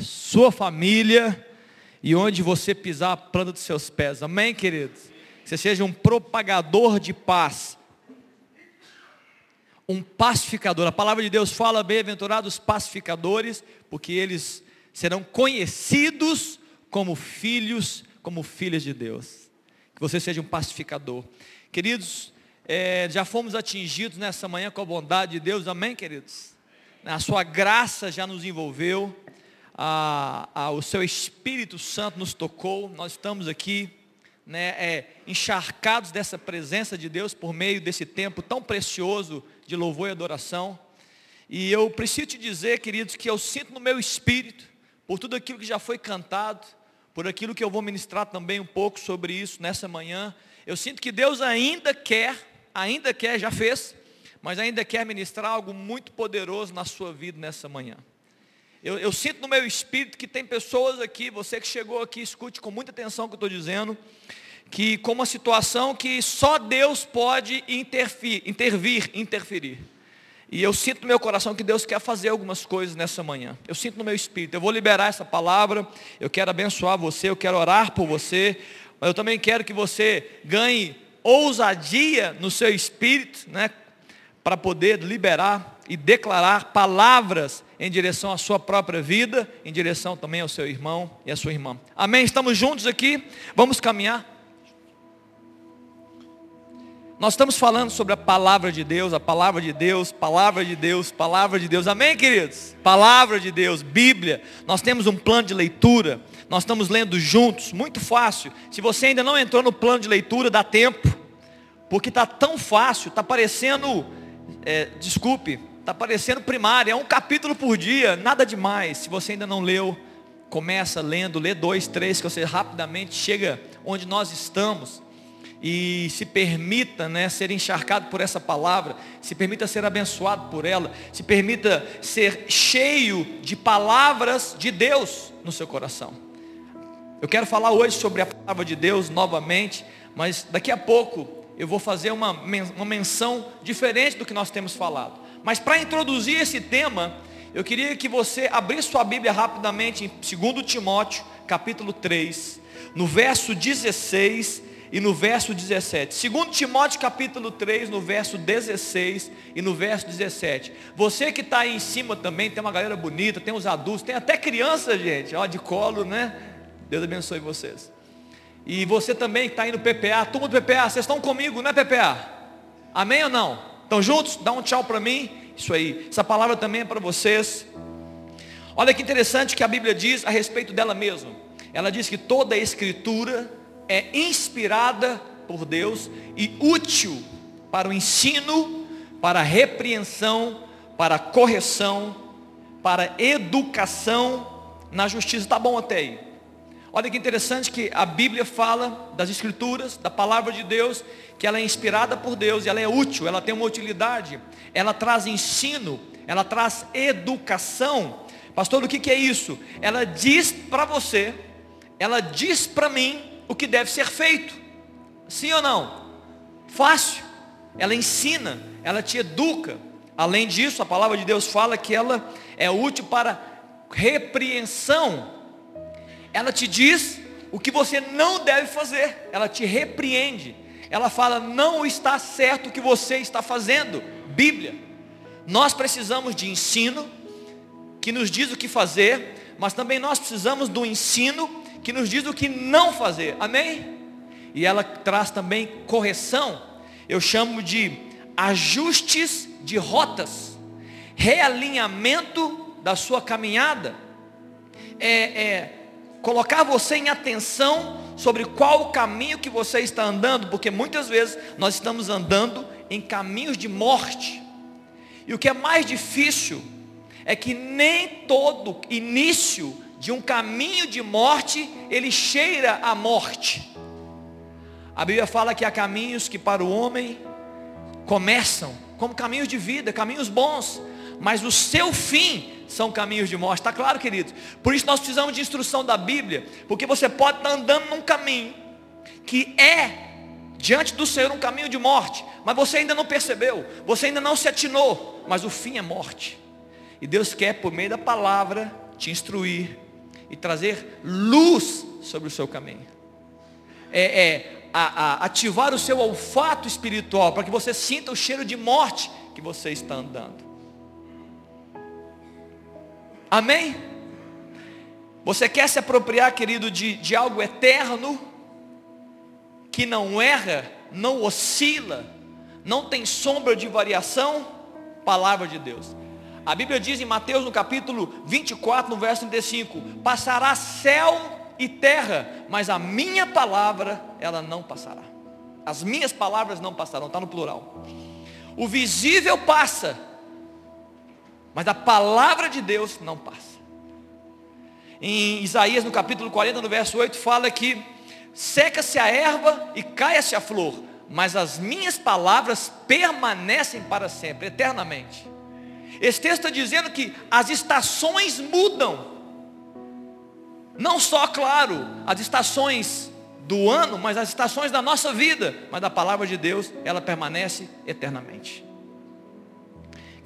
sua família e onde você pisar a planta dos seus pés. Amém, queridos? Que você seja um propagador de paz. Um pacificador. A palavra de Deus fala, bem-aventurados pacificadores, porque eles serão conhecidos como filhos, como filhas de Deus. Que você seja um pacificador. Queridos, é, já fomos atingidos nessa manhã com a bondade de Deus, amém, queridos? A sua graça já nos envolveu, a, a, o seu Espírito Santo nos tocou, nós estamos aqui né, é, encharcados dessa presença de Deus por meio desse tempo tão precioso de louvor e adoração. E eu preciso te dizer, queridos, que eu sinto no meu espírito, por tudo aquilo que já foi cantado, por aquilo que eu vou ministrar também um pouco sobre isso nessa manhã, eu sinto que Deus ainda quer ainda quer, já fez, mas ainda quer ministrar algo muito poderoso na sua vida nessa manhã. Eu, eu, sinto no meu espírito que tem pessoas aqui, você que chegou aqui, escute com muita atenção o que eu estou dizendo, que com uma situação que só Deus pode intervir, intervir, interferir. E eu sinto no meu coração que Deus quer fazer algumas coisas nessa manhã. Eu sinto no meu espírito. Eu vou liberar essa palavra. Eu quero abençoar você. Eu quero orar por você. Mas eu também quero que você ganhe ousadia no seu espírito, né, para poder liberar e declarar palavras em direção à sua própria vida, em direção também ao seu irmão e à sua irmã. Amém? Estamos juntos aqui? Vamos caminhar? Nós estamos falando sobre a palavra de Deus, a palavra de Deus, palavra de Deus, palavra de Deus. Amém, queridos? Palavra de Deus, Bíblia. Nós temos um plano de leitura. Nós estamos lendo juntos, muito fácil. Se você ainda não entrou no plano de leitura, dá tempo. Porque está tão fácil, está parecendo, é, desculpe, está parecendo primário, é um capítulo por dia, nada demais. Se você ainda não leu, começa lendo, lê dois, três, que você rapidamente chega onde nós estamos e se permita né, ser encharcado por essa palavra, se permita ser abençoado por ela, se permita ser cheio de palavras de Deus no seu coração. Eu quero falar hoje sobre a palavra de Deus novamente, mas daqui a pouco eu vou fazer uma, uma menção diferente do que nós temos falado. Mas para introduzir esse tema, eu queria que você abrisse sua Bíblia rapidamente em 2 Timóteo, capítulo 3, no verso 16 e no verso 17. Segundo Timóteo capítulo 3, no verso 16 e no verso 17. Você que está aí em cima também, tem uma galera bonita, tem os adultos, tem até criança, gente, ó, de colo, né? Deus abençoe vocês. E você também que está aí no PPA, turma do PPA, vocês estão comigo, não é PPA? Amém ou não? Estão juntos? Dá um tchau para mim. Isso aí. Essa palavra também é para vocês. Olha que interessante que a Bíblia diz a respeito dela mesma. Ela diz que toda a escritura é inspirada por Deus e útil para o ensino, para a repreensão, para a correção, para a educação na justiça. Está bom até aí. Olha que interessante que a Bíblia fala das Escrituras, da palavra de Deus, que ela é inspirada por Deus, e ela é útil, ela tem uma utilidade, ela traz ensino, ela traz educação. Pastor, o que, que é isso? Ela diz para você, ela diz para mim o que deve ser feito. Sim ou não? Fácil. Ela ensina, ela te educa. Além disso, a palavra de Deus fala que ela é útil para repreensão. Ela te diz o que você não deve fazer. Ela te repreende. Ela fala, não está certo o que você está fazendo. Bíblia. Nós precisamos de ensino que nos diz o que fazer, mas também nós precisamos do ensino que nos diz o que não fazer. Amém? E ela traz também correção. Eu chamo de ajustes de rotas, realinhamento da sua caminhada. É, é colocar você em atenção sobre qual o caminho que você está andando, porque muitas vezes nós estamos andando em caminhos de morte. E o que é mais difícil é que nem todo início de um caminho de morte, ele cheira a morte. A Bíblia fala que há caminhos que para o homem começam como caminhos de vida, caminhos bons, mas o seu fim são caminhos de morte. Está claro, querido? Por isso nós precisamos de instrução da Bíblia, porque você pode estar andando num caminho que é diante do Senhor um caminho de morte, mas você ainda não percebeu, você ainda não se atinou, mas o fim é morte. E Deus quer, por meio da palavra, te instruir, e trazer luz sobre o seu caminho. É, é a, a ativar o seu olfato espiritual para que você sinta o cheiro de morte que você está andando. Amém? Você quer se apropriar, querido, de, de algo eterno, que não erra, não oscila, não tem sombra de variação? Palavra de Deus. A Bíblia diz em Mateus no capítulo 24, no verso 35, passará céu e terra, mas a minha palavra, ela não passará. As minhas palavras não passarão, está no plural. O visível passa, mas a palavra de Deus não passa. Em Isaías, no capítulo 40, no verso 8, fala que seca-se a erva e caia-se a flor, mas as minhas palavras permanecem para sempre, eternamente. Esse texto está dizendo que as estações mudam. Não só, claro, as estações do ano, mas as estações da nossa vida. Mas a palavra de Deus, ela permanece eternamente.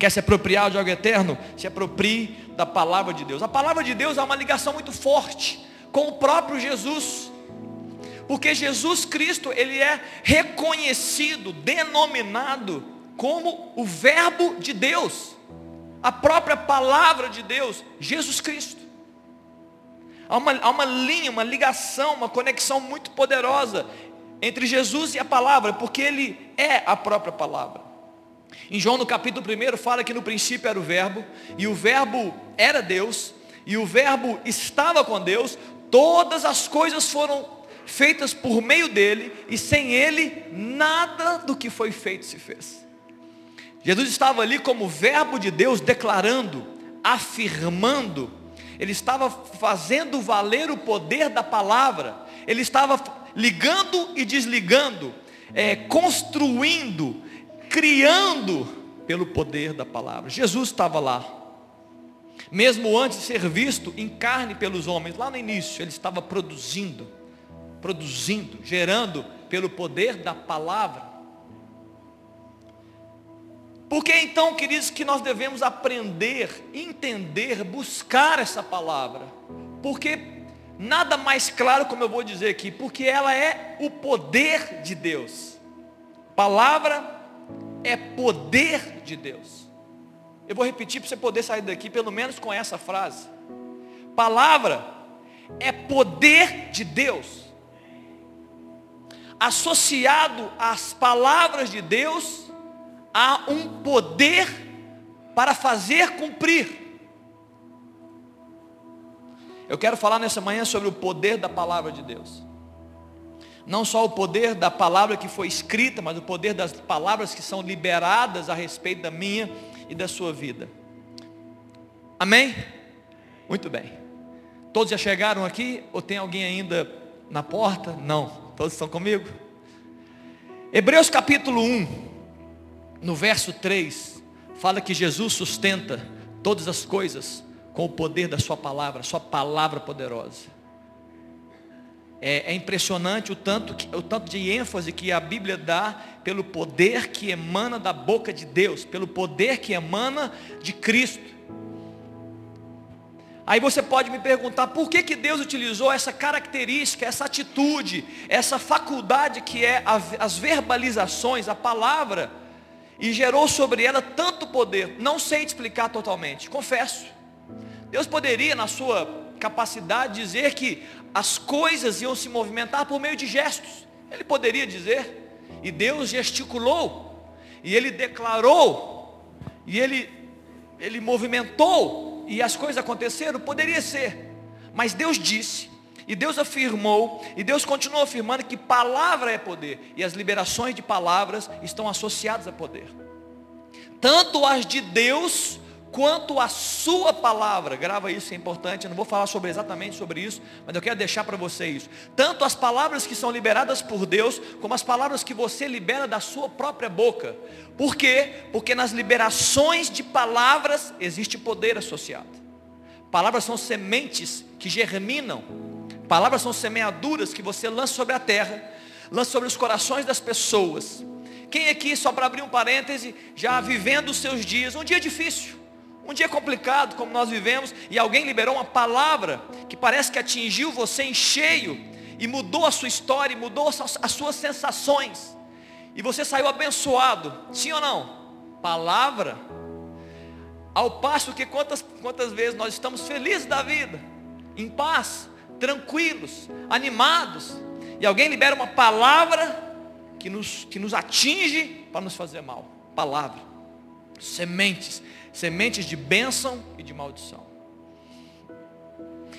Quer se apropriar de algo eterno? Se aproprie da palavra de Deus. A palavra de Deus é uma ligação muito forte com o próprio Jesus. Porque Jesus Cristo, ele é reconhecido, denominado como o verbo de Deus. A própria palavra de Deus, Jesus Cristo. Há uma, há uma linha, uma ligação, uma conexão muito poderosa entre Jesus e a palavra, porque ele é a própria palavra. Em João no capítulo 1 fala que no princípio era o verbo, e o verbo era Deus, e o verbo estava com Deus, todas as coisas foram feitas por meio dele, e sem ele nada do que foi feito se fez. Jesus estava ali como verbo de Deus declarando, afirmando, ele estava fazendo valer o poder da palavra, ele estava ligando e desligando, é, construindo, criando pelo poder da palavra. Jesus estava lá, mesmo antes de ser visto em carne pelos homens, lá no início, ele estava produzindo, produzindo, gerando pelo poder da palavra. Por que então, queridos, que nós devemos aprender, entender, buscar essa palavra? Porque nada mais claro, como eu vou dizer aqui, porque ela é o poder de Deus. Palavra é poder de Deus. Eu vou repetir para você poder sair daqui, pelo menos com essa frase. Palavra é poder de Deus. Associado às palavras de Deus, há um poder para fazer cumprir. Eu quero falar nessa manhã sobre o poder da palavra de Deus. Não só o poder da palavra que foi escrita, mas o poder das palavras que são liberadas a respeito da minha e da sua vida. Amém? Muito bem. Todos já chegaram aqui? Ou tem alguém ainda na porta? Não. Todos estão comigo? Hebreus capítulo 1, no verso 3, fala que Jesus sustenta todas as coisas com o poder da sua palavra, sua palavra poderosa. É, é impressionante o tanto, o tanto de ênfase que a Bíblia dá pelo poder que emana da boca de Deus, pelo poder que emana de Cristo. Aí você pode me perguntar por que, que Deus utilizou essa característica, essa atitude, essa faculdade que é as verbalizações, a palavra, e gerou sobre ela tanto poder. Não sei te explicar totalmente, confesso. Deus poderia, na sua capacidade, dizer que as coisas iam se movimentar por meio de gestos. Ele poderia dizer, e Deus gesticulou, e ele declarou, e ele, ele movimentou, e as coisas aconteceram, poderia ser, mas Deus disse, e Deus afirmou, e Deus continua afirmando que palavra é poder, e as liberações de palavras estão associadas a poder, tanto as de Deus, quanto a sua palavra, grava isso, é importante, eu não vou falar sobre exatamente sobre isso, mas eu quero deixar para você isso. Tanto as palavras que são liberadas por Deus, como as palavras que você libera da sua própria boca. Por quê? Porque nas liberações de palavras existe poder associado. Palavras são sementes que germinam. Palavras são semeaduras que você lança sobre a terra, lança sobre os corações das pessoas. Quem aqui, só para abrir um parêntese, já vivendo os seus dias, um dia difícil, Um dia complicado, como nós vivemos, e alguém liberou uma palavra que parece que atingiu você em cheio e mudou a sua história, mudou as suas sensações. E você saiu abençoado, sim ou não? Palavra. Ao passo que quantas, quantas vezes nós estamos felizes da vida, em paz, tranquilos, animados, e alguém libera uma palavra que nos, que nos atinge para nos fazer mal. Palavra. Sementes sementes de bênção e de maldição.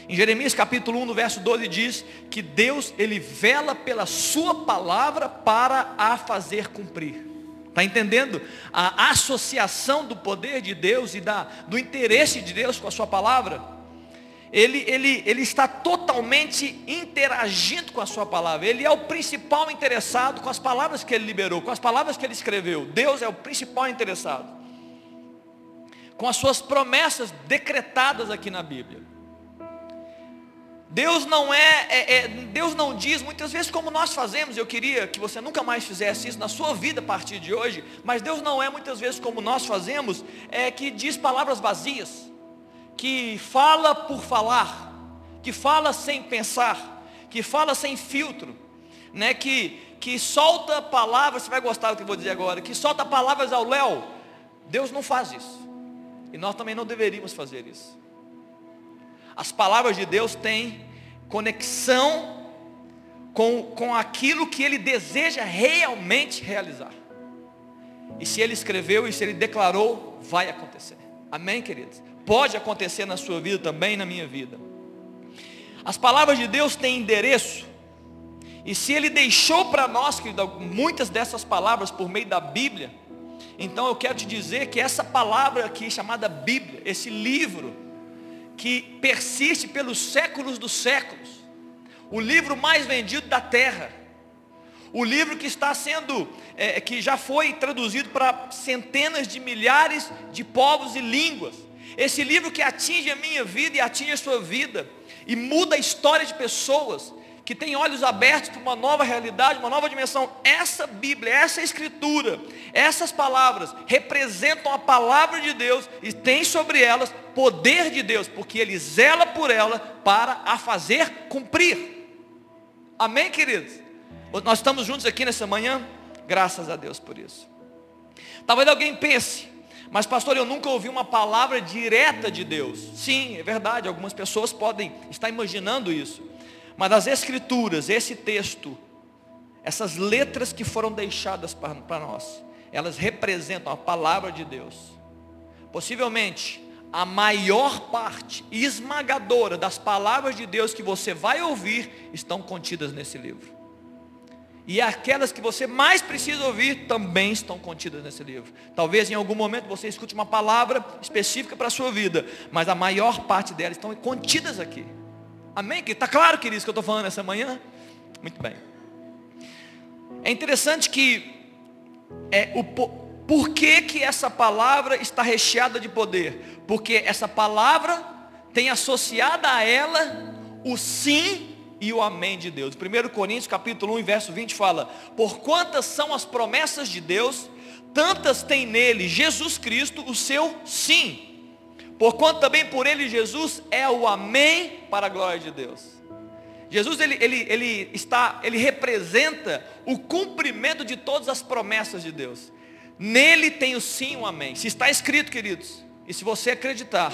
Em Jeremias capítulo 1, no verso 12 diz que Deus, ele vela pela sua palavra para a fazer cumprir. Está entendendo? A associação do poder de Deus e da, do interesse de Deus com a sua palavra. Ele, ele, ele está totalmente interagindo com a sua palavra. Ele é o principal interessado com as palavras que ele liberou, com as palavras que ele escreveu. Deus é o principal interessado com as suas promessas decretadas aqui na Bíblia. Deus não é, é, é, Deus não diz muitas vezes como nós fazemos. Eu queria que você nunca mais fizesse isso na sua vida a partir de hoje. Mas Deus não é muitas vezes como nós fazemos, é que diz palavras vazias, que fala por falar, que fala sem pensar, que fala sem filtro, né? Que que solta palavras. Você vai gostar do que eu vou dizer agora. Que solta palavras ao léu. Deus não faz isso. E nós também não deveríamos fazer isso. As palavras de Deus têm conexão com, com aquilo que Ele deseja realmente realizar. E se Ele escreveu e se Ele declarou, vai acontecer. Amém, queridos? Pode acontecer na sua vida também, na minha vida. As palavras de Deus têm endereço. E se Ele deixou para nós, que muitas dessas palavras por meio da Bíblia, então eu quero te dizer que essa palavra aqui, chamada Bíblia, esse livro, que persiste pelos séculos dos séculos, o livro mais vendido da terra, o livro que está sendo, é, que já foi traduzido para centenas de milhares de povos e línguas, esse livro que atinge a minha vida e atinge a sua vida, e muda a história de pessoas, que tem olhos abertos para uma nova realidade, uma nova dimensão. Essa Bíblia, essa Escritura, essas palavras representam a palavra de Deus e tem sobre elas poder de Deus, porque Ele zela por ela para a fazer cumprir. Amém, queridos? Nós estamos juntos aqui nessa manhã, graças a Deus por isso. Talvez alguém pense, mas pastor, eu nunca ouvi uma palavra direta de Deus. Sim, é verdade, algumas pessoas podem estar imaginando isso. Mas as escrituras, esse texto, essas letras que foram deixadas para nós, elas representam a palavra de Deus. Possivelmente, a maior parte esmagadora das palavras de Deus que você vai ouvir estão contidas nesse livro. E aquelas que você mais precisa ouvir também estão contidas nesse livro. Talvez em algum momento você escute uma palavra específica para a sua vida, mas a maior parte delas estão contidas aqui. Amém? Está claro, queridos, que eu estou falando essa manhã? Muito bem. É interessante que é, o, por que, que essa palavra está recheada de poder? Porque essa palavra tem associada a ela o sim e o amém de Deus. 1 Coríntios capítulo 1, verso 20 fala, por quantas são as promessas de Deus, tantas tem nele Jesus Cristo o seu sim Porquanto também por ele Jesus é o amém para a glória de Deus. Jesus ele, ele, ele está, ele representa o cumprimento de todas as promessas de Deus. Nele tem o sim, o amém. Se está escrito, queridos, e se você acreditar,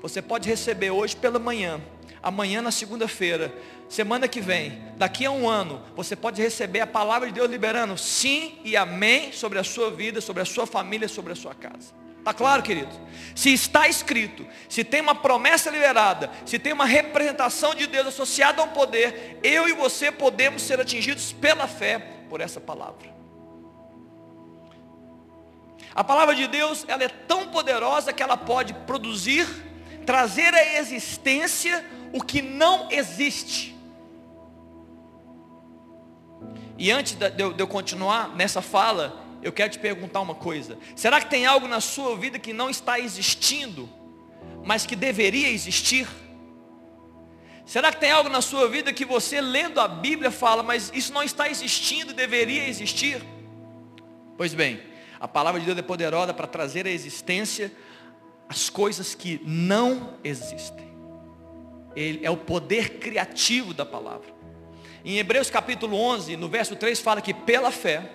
você pode receber hoje pela manhã, amanhã na segunda-feira, semana que vem, daqui a um ano, você pode receber a palavra de Deus liberando sim e amém sobre a sua vida, sobre a sua família, sobre a sua casa. Está claro, querido? Se está escrito, se tem uma promessa liberada, se tem uma representação de Deus associada a um poder, eu e você podemos ser atingidos pela fé por essa palavra. A palavra de Deus, ela é tão poderosa que ela pode produzir, trazer à existência o que não existe. E antes de eu continuar nessa fala, eu quero te perguntar uma coisa: será que tem algo na sua vida que não está existindo, mas que deveria existir? Será que tem algo na sua vida que você lendo a Bíblia fala, mas isso não está existindo, deveria existir? Pois bem, a palavra de Deus é poderosa para trazer à existência as coisas que não existem. Ele é o poder criativo da palavra. Em Hebreus capítulo 11, no verso 3, fala que pela fé,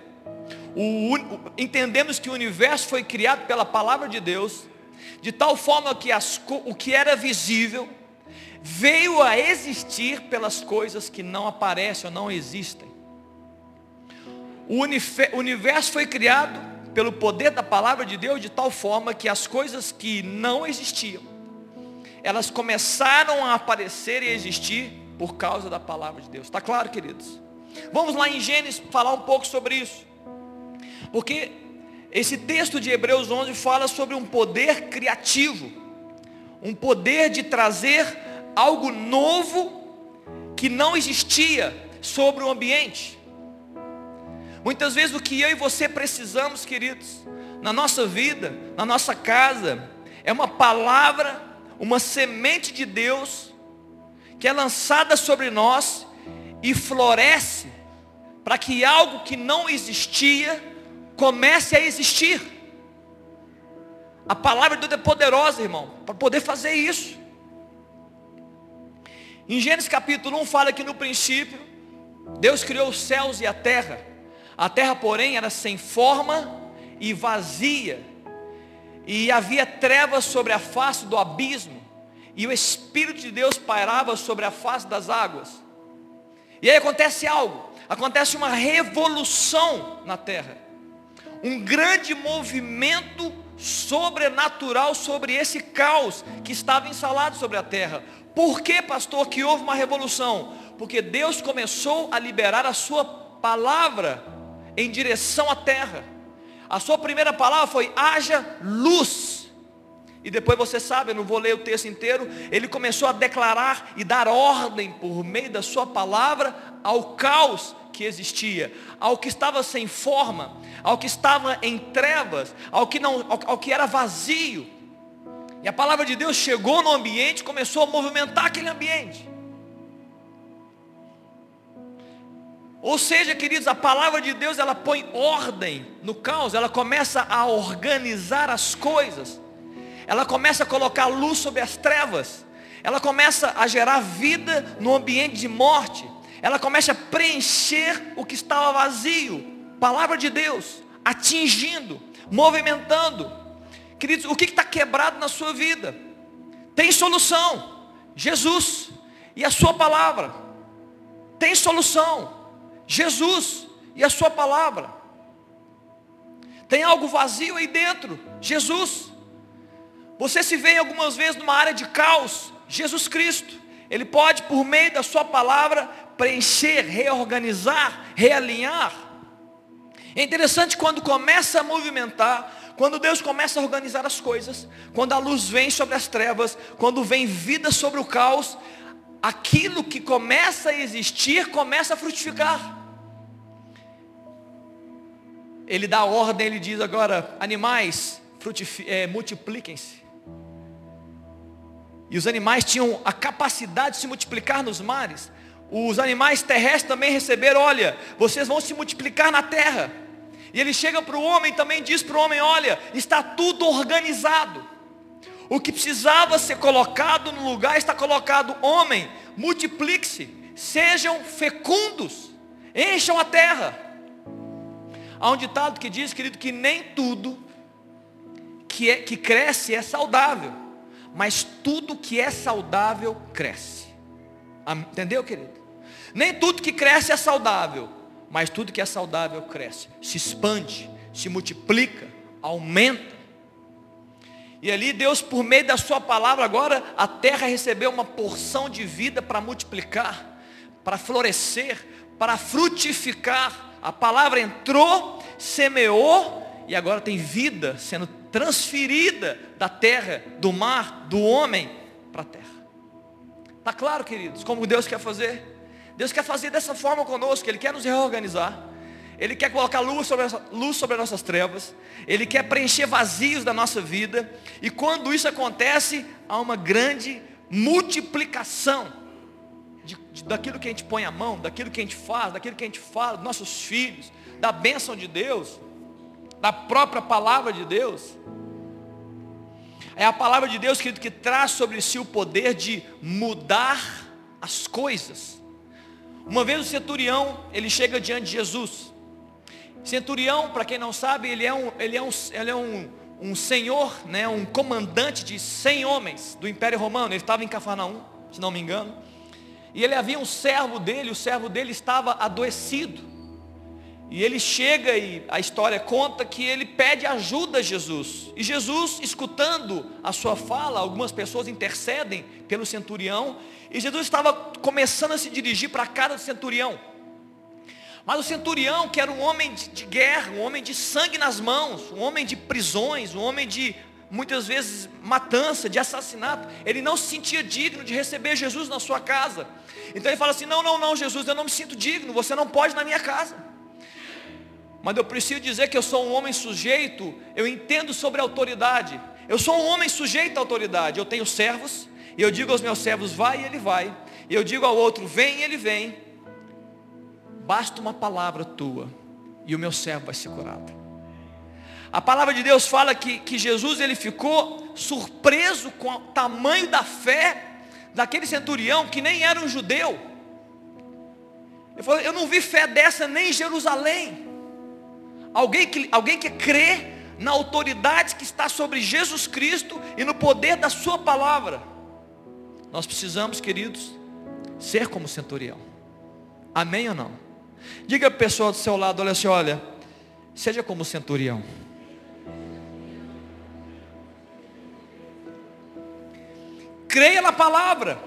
o, entendemos que o universo foi criado pela palavra de Deus, de tal forma que as, o que era visível veio a existir pelas coisas que não aparecem ou não existem. O universo foi criado pelo poder da palavra de Deus de tal forma que as coisas que não existiam, elas começaram a aparecer e existir por causa da palavra de Deus. Está claro, queridos? Vamos lá em Gênesis falar um pouco sobre isso. Porque esse texto de Hebreus 11 fala sobre um poder criativo, um poder de trazer algo novo que não existia sobre o ambiente. Muitas vezes o que eu e você precisamos, queridos, na nossa vida, na nossa casa, é uma palavra, uma semente de Deus, que é lançada sobre nós e floresce, para que algo que não existia comece a existir. A palavra de Deus é poderosa, irmão, para poder fazer isso. Em Gênesis capítulo 1 fala que no princípio Deus criou os céus e a terra. A terra, porém, era sem forma e vazia. E havia trevas sobre a face do abismo. E o Espírito de Deus pairava sobre a face das águas. E aí acontece algo. Acontece uma revolução na terra um grande movimento sobrenatural sobre esse caos que estava instalado sobre a terra. Por que, pastor, que houve uma revolução? Porque Deus começou a liberar a sua palavra em direção à terra. A sua primeira palavra foi: haja luz. E depois você sabe, eu não vou ler o texto inteiro, ele começou a declarar e dar ordem por meio da sua palavra ao caos que existia, ao que estava sem forma, ao que estava em trevas, ao que, não, ao, ao que era vazio. E a palavra de Deus chegou no ambiente, começou a movimentar aquele ambiente. Ou seja, queridos, a palavra de Deus ela põe ordem no caos, ela começa a organizar as coisas, ela começa a colocar luz sobre as trevas, ela começa a gerar vida no ambiente de morte, ela começa a preencher o que estava vazio. Palavra de Deus, atingindo, movimentando. Queridos, o que está quebrado na sua vida? Tem solução. Jesus e a sua palavra. Tem solução. Jesus e a sua palavra. Tem algo vazio aí dentro. Jesus. Você se vê algumas vezes numa área de caos. Jesus Cristo. Ele pode, por meio da sua palavra, preencher, reorganizar, realinhar. É interessante quando começa a movimentar, quando Deus começa a organizar as coisas, quando a luz vem sobre as trevas, quando vem vida sobre o caos, aquilo que começa a existir começa a frutificar. Ele dá ordem, ele diz agora, animais, é, multipliquem-se. E os animais tinham a capacidade de se multiplicar nos mares. Os animais terrestres também receberam, olha, vocês vão se multiplicar na terra. E ele chega para o homem também diz para o homem, olha, está tudo organizado. O que precisava ser colocado no lugar está colocado. Homem, multiplique-se, sejam fecundos, encham a terra. Há um ditado que diz, querido, que nem tudo que, é, que cresce é saudável mas tudo que é saudável cresce. Entendeu, querido? Nem tudo que cresce é saudável, mas tudo que é saudável cresce, se expande, se multiplica, aumenta. E ali Deus, por meio da sua palavra, agora a terra recebeu uma porção de vida para multiplicar, para florescer, para frutificar. A palavra entrou, semeou e agora tem vida sendo transferida da terra, do mar, do homem para a terra. Está claro, queridos, como Deus quer fazer? Deus quer fazer dessa forma conosco, Ele quer nos reorganizar. Ele quer colocar luz sobre, luz sobre as nossas trevas. Ele quer preencher vazios da nossa vida. E quando isso acontece, há uma grande multiplicação de, de, daquilo que a gente põe a mão, daquilo que a gente faz, daquilo que a gente fala, dos nossos filhos, da bênção de Deus da própria palavra de Deus. É a palavra de Deus, querido, que traz sobre si o poder de mudar as coisas. Uma vez o centurião, ele chega diante de Jesus. Centurião, para quem não sabe, ele é um, ele é um, ele é um, um senhor, né, um comandante de 100 homens do Império Romano. Ele estava em Cafarnaum, se não me engano. E ele havia um servo dele, o servo dele estava adoecido. E ele chega e a história conta que ele pede ajuda a Jesus. E Jesus, escutando a sua fala, algumas pessoas intercedem pelo centurião. E Jesus estava começando a se dirigir para a casa do centurião. Mas o centurião, que era um homem de, guerra, um homem de sangue nas mãos, um homem de prisões, um homem de muitas vezes matança, de assassinato, ele não se sentia digno de receber Jesus na sua casa. Então ele fala assim: Não, não, não, Jesus, eu não me sinto digno, você não pode na minha casa. Mas eu preciso dizer que eu sou um homem sujeito, eu entendo sobre autoridade. Eu sou um homem sujeito à autoridade. Eu tenho servos, e eu digo aos meus servos, vai e ele vai. E eu digo ao outro, vem e ele vem. Basta uma palavra tua, e o meu servo vai ser curado. A palavra de Deus fala que, que Jesus ele ficou surpreso com o tamanho da fé daquele centurião que nem era um judeu. Ele falou, eu não vi fé dessa nem em Jerusalém. Alguém que, alguém que crê na autoridade que está sobre Jesus Cristo e no poder da sua palavra. Nós precisamos, queridos, ser como centurião. Amém ou não? Diga a pessoa do seu lado, olha assim, olha, seja como centurião. Creia na palavra.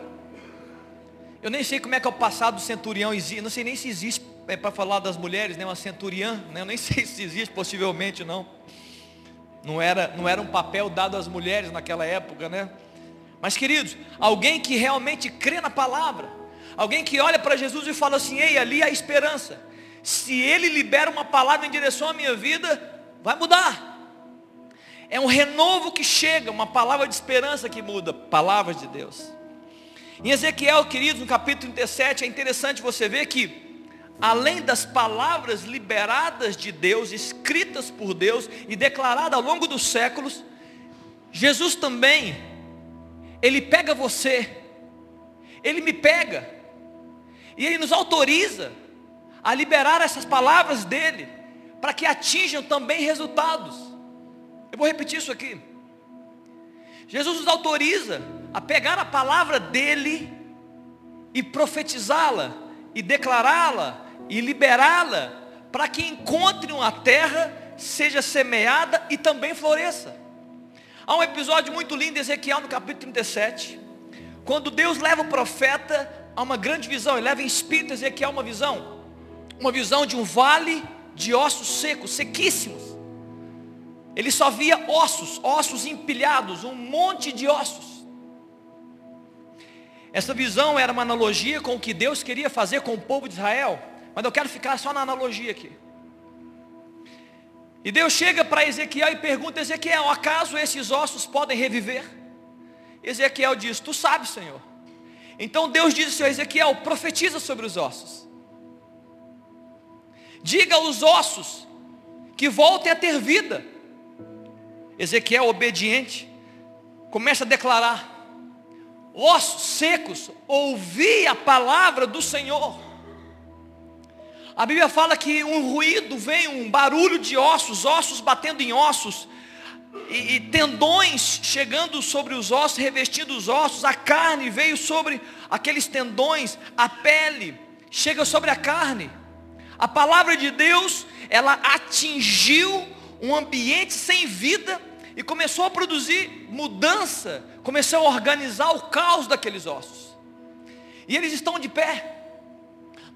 Eu nem sei como é que é o passado do centurião não sei nem se existe é para falar das mulheres, né, uma centuriã, né, eu nem sei se existe, possivelmente não. Não era, não era um papel dado às mulheres naquela época, né? Mas queridos, alguém que realmente crê na palavra, alguém que olha para Jesus e fala assim, ei, ali há esperança. Se ele libera uma palavra em direção à minha vida, vai mudar. É um renovo que chega, uma palavra de esperança que muda, palavras de Deus. Em Ezequiel, queridos, no capítulo 37, é interessante você ver que além das palavras liberadas de Deus, escritas por Deus e declaradas ao longo dos séculos, Jesus também, Ele pega você, Ele me pega, e Ele nos autoriza a liberar essas palavras dEle, para que atinjam também resultados. Eu vou repetir isso aqui. Jesus nos autoriza a pegar a palavra dEle e profetizá-la e declará-la e liberá-la para que encontre uma terra, seja semeada e também floresça. Há um episódio muito lindo em Ezequiel no capítulo 37, quando Deus leva o profeta a uma grande visão, ele leva em espírito Ezequiel uma visão, uma visão de um vale de ossos secos, sequíssimos. Ele só via ossos, ossos empilhados, um monte de ossos. Essa visão era uma analogia com o que Deus queria fazer com o povo de Israel. Mas eu quero ficar só na analogia aqui. E Deus chega para Ezequiel e pergunta: Ezequiel, acaso esses ossos podem reviver? Ezequiel diz: Tu sabes, Senhor. Então Deus diz ao Senhor Ezequiel: profetiza sobre os ossos. Diga aos ossos que voltem a ter vida. Ezequiel, obediente, começa a declarar: ossos secos, ouvi a palavra do Senhor. A Bíblia fala que um ruído vem, um barulho de ossos, ossos batendo em ossos, e, e, tendões chegando sobre os ossos, revestindo os ossos, a carne veio sobre aqueles tendões, a pele chega sobre a carne. A palavra de Deus, ela atingiu um ambiente sem vida e começou a produzir mudança, começou a organizar o caos daqueles ossos. E eles estão de pé,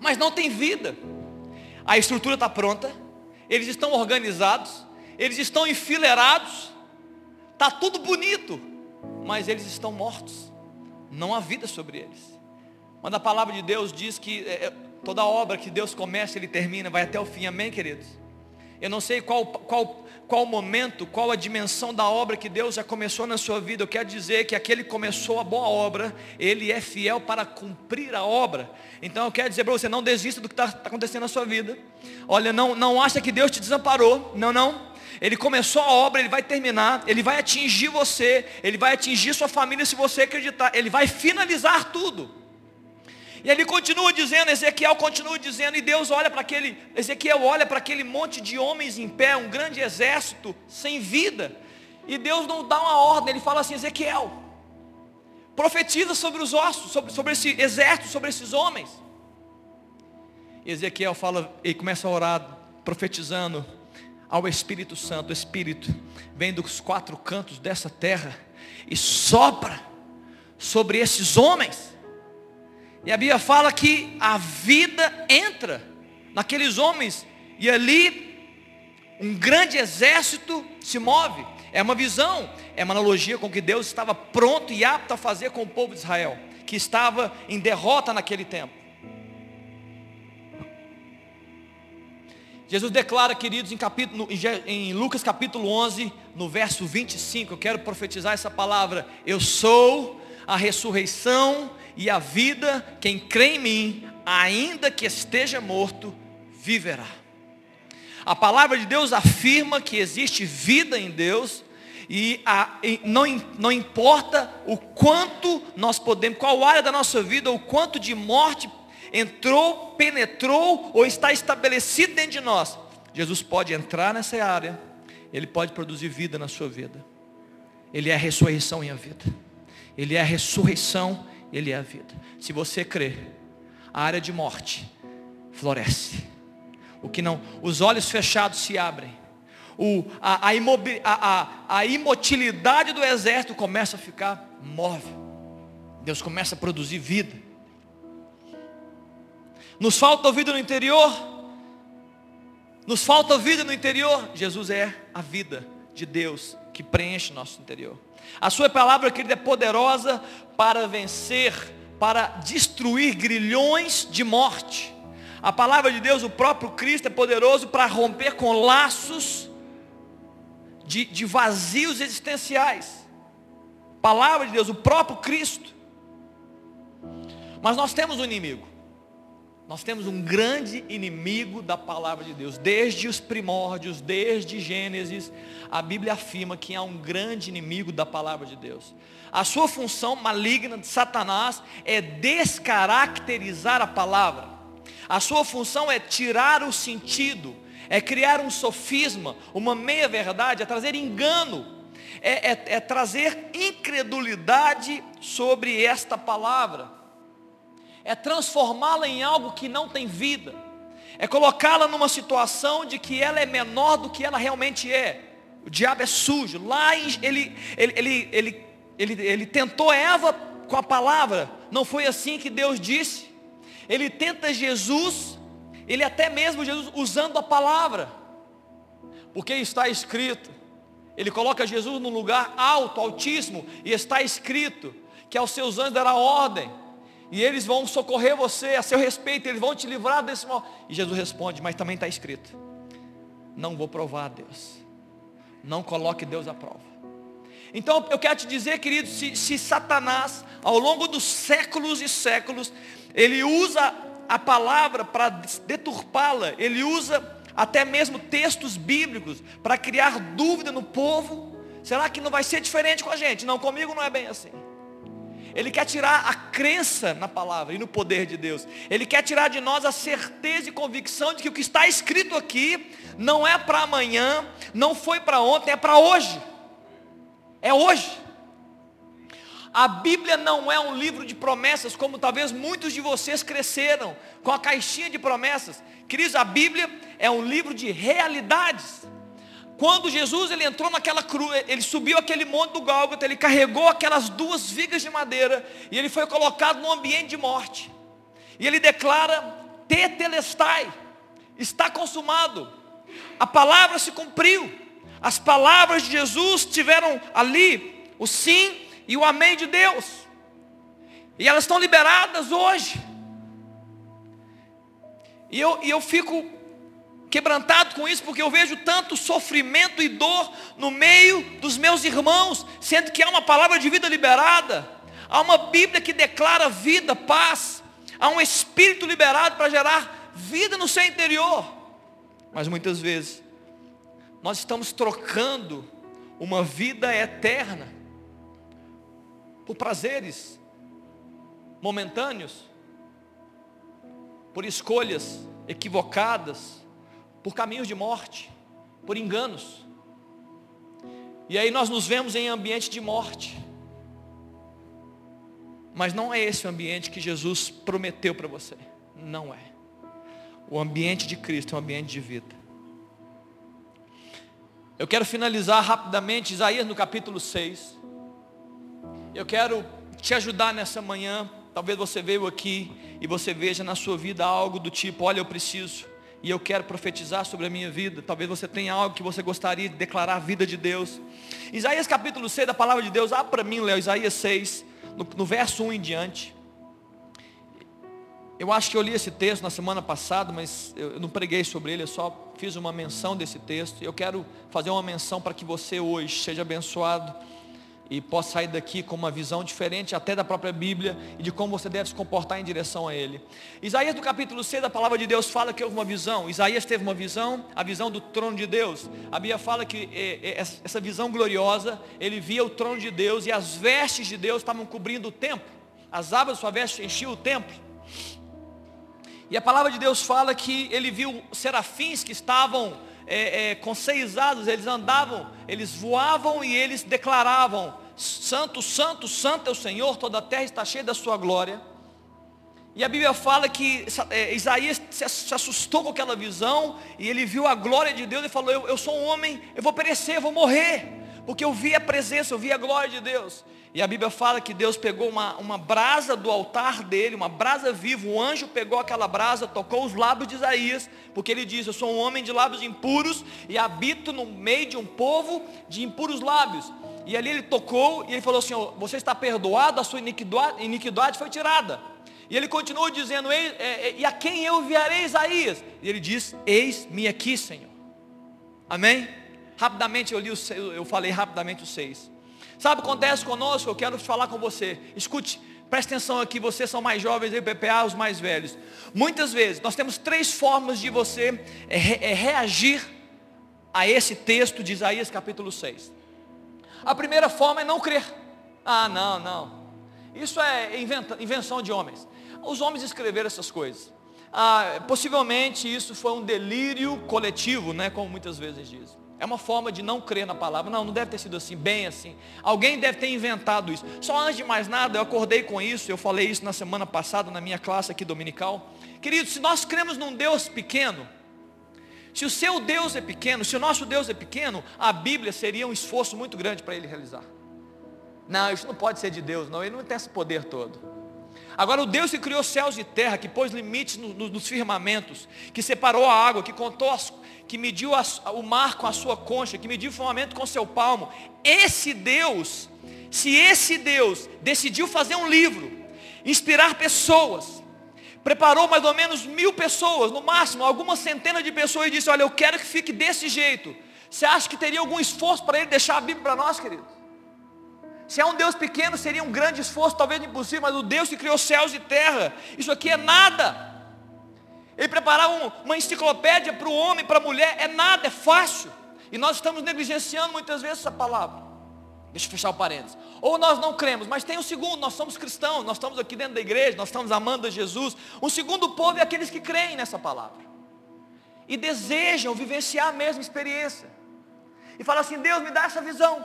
mas não tem vida a estrutura está pronta, eles estão organizados, eles estão enfileirados, está tudo bonito, mas eles estão mortos, não há vida sobre eles. Quando a palavra de Deus diz que é, é, toda obra que Deus começa, Ele termina, vai até o fim, amém, queridos? Eu não sei qual, qual, qual momento, qual a dimensão da obra que Deus já começou na sua vida. Eu quero dizer que aquele que começou a boa obra, ele é fiel para cumprir a obra. Então eu quero dizer para você, não desista do que está tá acontecendo na sua vida. Olha, não, não acha que Deus te desamparou. Não, não. Ele começou a obra, ele vai terminar, ele vai atingir você, ele vai atingir sua família se você acreditar, ele vai finalizar tudo. E ele continua dizendo, Ezequiel continua dizendo, e Deus olha para aquele, Ezequiel olha para aquele monte de homens em pé, um grande exército sem vida. E Deus não dá uma ordem, ele fala assim, Ezequiel, profetiza sobre os ossos, sobre, sobre esse exército, sobre esses homens. Ezequiel fala, e começa a orar, profetizando ao Espírito Santo, o Espírito vem dos quatro cantos dessa terra e sopra sobre esses homens e a Bíblia fala que a vida entra naqueles homens e ali um grande exército se move. É uma visão, é uma analogia com o que Deus estava pronto e apto a fazer com o povo de Israel, que estava em derrota naquele tempo. Jesus declara, queridos, em, capítulo, em Lucas capítulo 11, no verso 25, eu quero profetizar essa palavra: Eu sou a ressurreição e a vida, quem crê em mim, ainda que esteja morto, viverá. A palavra de Deus afirma que existe vida em Deus e, a, e não, não importa o quanto nós podemos, qual área da nossa vida, o quanto de morte entrou, penetrou ou está estabelecido dentro de nós. Jesus pode entrar nessa área, Ele pode produzir vida na sua vida. Ele é a ressurreição e a vida. Ele é a ressurreição ele é a vida. Se você crer, a área de morte floresce. O que não, os olhos fechados se abrem. O, a, a, a, a, a imotilidade do exército começa a ficar móvel. Deus começa a produzir vida. Nos falta vida no interior. Nos falta vida no interior. Jesus é a vida de Deus que preenche nosso interior. A sua palavra, querida, é poderosa para vencer, para destruir grilhões de morte. A palavra de Deus, o próprio Cristo é poderoso para romper com laços de, de vazios existenciais. Palavra de Deus, o próprio Cristo. Mas nós temos um inimigo. Nós temos um grande inimigo da palavra de Deus. Desde os primórdios, desde Gênesis, a Bíblia afirma que há um grande inimigo da palavra de Deus. A sua função maligna de Satanás é descaracterizar a palavra. A sua função é tirar o sentido, é criar um sofisma, uma meia-verdade, é trazer engano, é, é, é trazer incredulidade sobre esta palavra é transformá-la em algo que não tem vida, é colocá-la numa situação de que ela é menor do que ela realmente é. O diabo é sujo. Lá ele, ele, ele, ele, ele, ele tentou Eva com a palavra, não foi assim que Deus disse. Ele tenta Jesus, ele até mesmo Jesus usando a palavra, porque está escrito. Ele coloca Jesus num lugar alto, altíssimo, e está escrito que aos seus anjos dará ordem e eles vão socorrer você a seu respeito, eles vão te livrar desse mal. E Jesus responde, mas também está escrito: Não vou provar a Deus. Não coloque Deus à prova. Então eu quero te dizer, querido, se, se Satanás, ao longo dos séculos e séculos, ele usa a palavra para deturpá-la, ele usa até mesmo textos bíblicos para criar dúvida no povo. Será que não vai ser diferente com a gente? Não, comigo não é bem assim. Ele quer tirar a crença na palavra e no poder de Deus. Ele quer tirar de nós a certeza e convicção de que o que está escrito aqui não é para amanhã, não foi para ontem, é para hoje. É hoje. A Bíblia não é um livro de promessas, como talvez muitos de vocês cresceram com a caixinha de promessas. Queridos, a Bíblia é um livro de realidades. Quando Jesus ele entrou naquela cruz, ele subiu aquele monte do Gálgota, ele carregou aquelas duas vigas de madeira e ele foi colocado num ambiente de morte. E ele declara: Tetelestai, está consumado. A palavra se cumpriu. As palavras de Jesus tiveram ali o sim e o amém de Deus. E elas estão liberadas hoje. E eu, e eu fico quebrantado com isso, porque eu vejo tanto sofrimento e dor no meio dos meus irmãos, sendo que há uma palavra de vida liberada, há uma Bíblia que declara vida, paz, há um Espírito liberado para gerar vida no seu interior. Mas muitas vezes, nós estamos trocando uma vida eterna por prazeres momentâneos, por escolhas equivocadas, por caminhos de morte, por enganos. E aí nós nos vemos em ambiente de morte. Mas não é esse o ambiente que Jesus prometeu para você. Não é. O ambiente de Cristo é um ambiente de vida. Eu quero finalizar rapidamente Isaías no capítulo 6. Eu quero te ajudar nessa manhã. Talvez você veio aqui e você veja na sua vida algo do tipo, olha, eu preciso e eu quero profetizar sobre a minha vida. Talvez você tenha algo que você gostaria de declarar a vida de Deus. Isaías capítulo 6 da palavra de Deus, abre para mim, Léo, Isaías 6, no, no verso 1 em diante. Eu acho que eu li esse texto na semana passada, mas eu não preguei sobre ele, eu só fiz uma menção desse texto. Eu quero fazer uma menção para que você hoje seja abençoado e possa sair daqui com uma visão diferente até da própria Bíblia e de como você deve se comportar em direção a Ele. Isaías no capítulo 6 da palavra de Deus fala que houve uma visão. Isaías teve uma visão, a visão do trono de Deus. A Bíblia fala que é, é, essa visão gloriosa, ele via o trono de Deus e as vestes de Deus estavam cobrindo o templo. As abas da sua veste enchiam o templo. E a palavra de Deus fala que ele viu serafins que estavam é, é, com seis asas, eles andavam, eles voavam e eles declaravam, santo, santo, santo é o Senhor, toda a terra está cheia da sua glória. E a Bíblia fala que é, Isaías se assustou com aquela visão e ele viu a glória de Deus e falou, eu, eu sou um homem, eu vou perecer, eu vou morrer, porque eu vi a presença, eu vi a glória de Deus. E a Bíblia fala que Deus pegou uma, uma brasa do altar dele, uma brasa viva, o anjo pegou aquela brasa, tocou os lábios de Isaías, porque ele diz, eu sou um homem de lábios impuros e habito no meio de um povo de impuros lábios. E ali ele tocou e ele falou assim, você está perdoado, a sua iniquidade, iniquidade foi tirada. E ele continuou dizendo, e, e, e a quem eu enviarei Isaías? E ele diz, eis-me aqui, Senhor. Amém? Rapidamente eu li, o, eu falei rapidamente os seis. Sabe o que acontece conosco? Eu quero falar com você. Escute, preste atenção aqui, vocês são mais jovens e PPA, os mais velhos. Muitas vezes, nós temos três formas de você é, é, reagir a esse texto de Isaías capítulo 6. A primeira forma é não crer. Ah, não, não. Isso é invenção de homens. Os homens escreveram essas coisas. Ah, possivelmente isso foi um delírio coletivo, né, como muitas vezes dizem. É uma forma de não crer na palavra. Não, não deve ter sido assim, bem assim. Alguém deve ter inventado isso. Só antes de mais nada, eu acordei com isso. Eu falei isso na semana passada na minha classe aqui dominical. Querido, se nós cremos num Deus pequeno, se o seu Deus é pequeno, se o nosso Deus é pequeno, a Bíblia seria um esforço muito grande para ele realizar. Não, isso não pode ser de Deus, não. Ele não tem esse poder todo. Agora, o Deus que criou céus e terra, que pôs limites no, no, nos firmamentos, que separou a água, que contou as, que mediu o mar com a sua concha, que mediu o firmamento com seu palmo. Esse Deus, se esse Deus decidiu fazer um livro, inspirar pessoas, preparou mais ou menos mil pessoas, no máximo, algumas centenas de pessoas e disse, olha, eu quero que fique desse jeito. Você acha que teria algum esforço para ele deixar a Bíblia para nós, querido? Se é um Deus pequeno, seria um grande esforço, talvez impossível, mas o Deus que criou céus e terra, isso aqui é nada. Ele preparar um, uma enciclopédia para o homem, para a mulher, é nada, é fácil. E nós estamos negligenciando muitas vezes essa palavra. Deixa eu fechar o parênteses. Ou nós não cremos, mas tem o um segundo, nós somos cristãos, nós estamos aqui dentro da igreja, nós estamos amando a Jesus. O segundo povo é aqueles que creem nessa palavra. E desejam vivenciar a mesma experiência. E falam assim, Deus me dá essa visão.